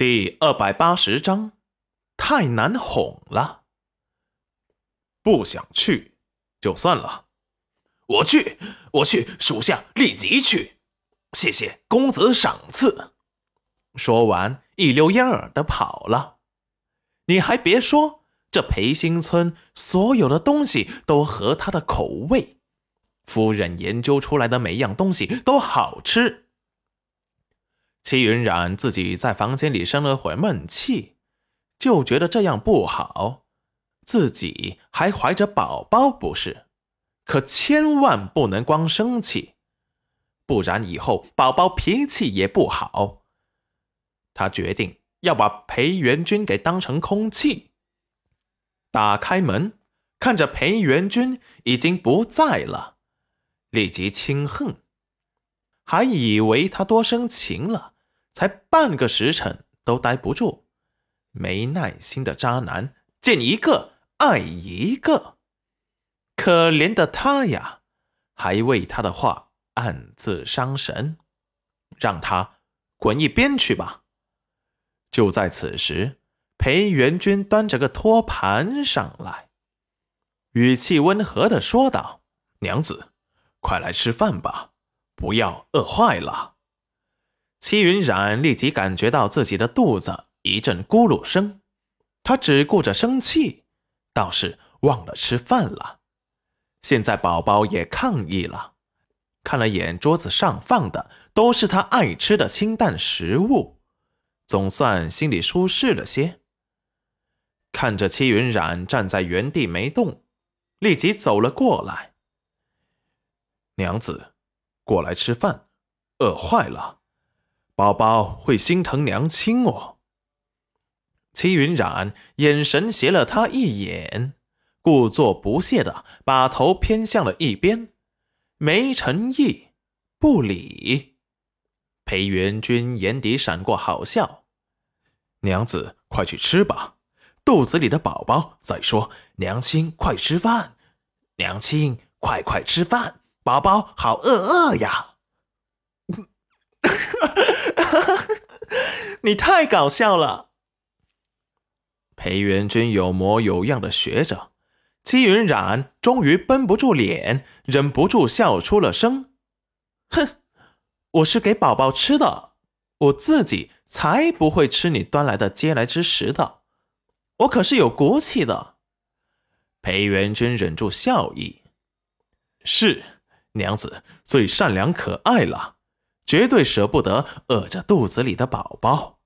第二百八十章，太难哄了。不想去就算了，我去，我去，属下立即去。谢谢公子赏赐。说完，一溜烟儿的跑了。你还别说，这裴新村所有的东西都合他的口味，夫人研究出来的每样东西都好吃。齐云染自己在房间里生了会闷气，就觉得这样不好。自己还怀着宝宝不是？可千万不能光生气，不然以后宝宝脾气也不好。他决定要把裴元君给当成空气。打开门，看着裴元君已经不在了，立即轻哼。还以为他多生情了，才半个时辰都待不住。没耐心的渣男，见一个爱一个。可怜的他呀，还为他的话暗自伤神。让他滚一边去吧。就在此时，裴元君端着个托盘上来，语气温和的说道：“娘子，快来吃饭吧。”不要饿坏了。戚云染立即感觉到自己的肚子一阵咕噜声，他只顾着生气，倒是忘了吃饭了。现在宝宝也抗议了，看了眼桌子上放的都是他爱吃的清淡食物，总算心里舒适了些。看着戚云染站在原地没动，立即走了过来，娘子。过来吃饭，饿坏了，宝宝会心疼娘亲哦。齐云染眼神斜了他一眼，故作不屑的把头偏向了一边，没诚意，不理。裴元君眼底闪过好笑，娘子快去吃吧，肚子里的宝宝在说：“娘亲快吃饭，娘亲快快吃饭。”宝宝好饿饿呀！你太搞笑了。裴元君有模有样的学着，戚云染终于绷不住脸，忍不住笑出了声。哼，我是给宝宝吃的，我自己才不会吃你端来的嗟来之食的。我可是有骨气的。裴元君忍住笑意，是。娘子最善良可爱了，绝对舍不得饿着肚子里的宝宝。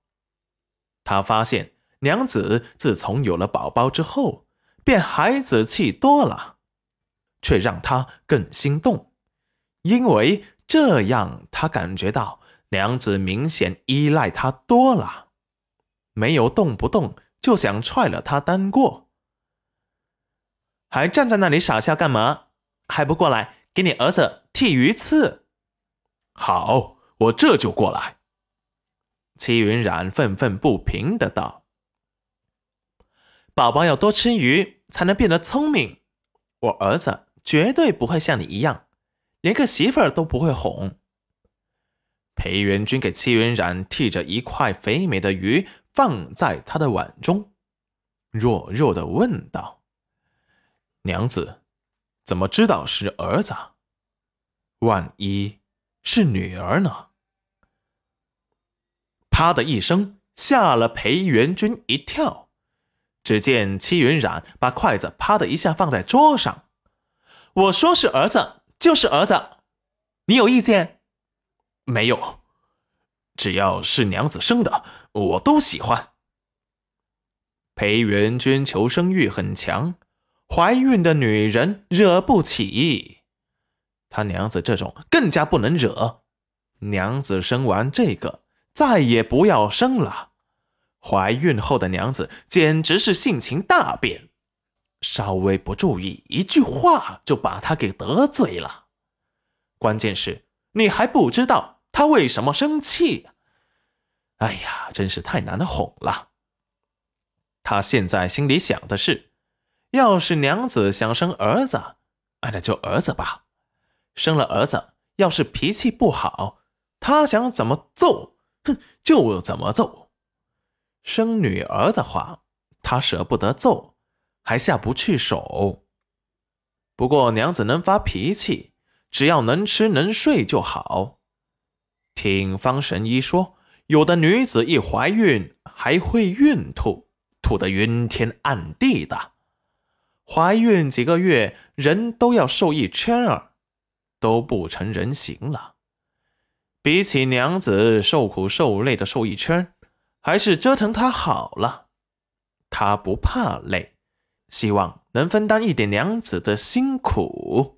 他发现娘子自从有了宝宝之后，便孩子气多了，却让他更心动，因为这样他感觉到娘子明显依赖他多了，没有动不动就想踹了他单过。还站在那里傻笑干嘛？还不过来！给你儿子剃鱼刺，好，我这就过来。戚云染愤愤不平的道：“宝宝要多吃鱼，才能变得聪明。我儿子绝对不会像你一样，连个媳妇儿都不会哄。”裴元君给戚云染剔着一块肥美的鱼，放在他的碗中，弱弱的问道：“娘子。”怎么知道是儿子？万一是女儿呢？啪的一声，吓了裴元君一跳。只见戚云染把筷子啪的一下放在桌上。我说是儿子，就是儿子。你有意见？没有，只要是娘子生的，我都喜欢。裴元君求生欲很强。怀孕的女人惹不起，他娘子这种更加不能惹。娘子生完这个，再也不要生了。怀孕后的娘子简直是性情大变，稍微不注意，一句话就把她给得罪了。关键是你还不知道她为什么生气。哎呀，真是太难哄了。他现在心里想的是。要是娘子想生儿子，那就儿子吧。生了儿子，要是脾气不好，他想怎么揍，哼，就怎么揍。生女儿的话，他舍不得揍，还下不去手。不过娘子能发脾气，只要能吃能睡就好。听方神医说，有的女子一怀孕还会孕吐，吐得晕天暗地的。怀孕几个月，人都要瘦一圈儿，都不成人形了。比起娘子受苦受累的瘦一圈，还是折腾他好了。他不怕累，希望能分担一点娘子的辛苦。